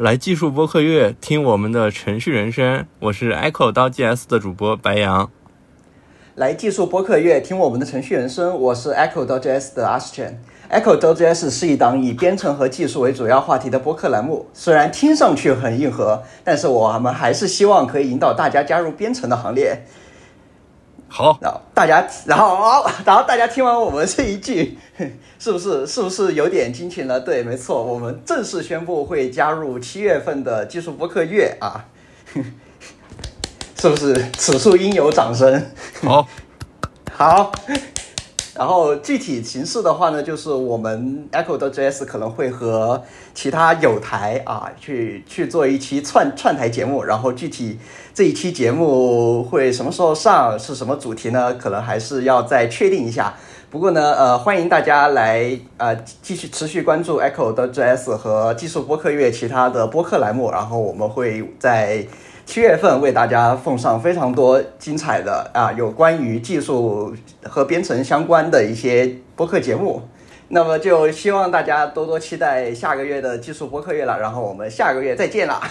来技术播客月，听我们的程序人生。我是 Echo 刀 GS 的主播白杨。来技术播客月，听我们的程序人生。我是 Echo 刀 GS 的阿斯 n Echo 刀 GS 是一档以编程和技术为主要话题的播客栏目。虽然听上去很硬核，但是我们还是希望可以引导大家加入编程的行列。好，然后大家，然后，然后大家听完我们这一句，是不是是不是有点惊奇了？对，没错，我们正式宣布会加入七月份的技术播客月啊，是不是？此处应有掌声。好，好。然后具体形式的话呢，就是我们 Echo 的 JS 可能会和其他有台啊去去做一期串串台节目，然后具体这一期节目会什么时候上，是什么主题呢？可能还是要再确定一下。不过呢，呃，欢迎大家来呃继续持续关注 Echo 的 JS 和技术播客月其他的播客栏目，然后我们会在。七月份为大家奉上非常多精彩的啊，有关于技术和编程相关的一些播客节目，那么就希望大家多多期待下个月的技术播客月了，然后我们下个月再见啦。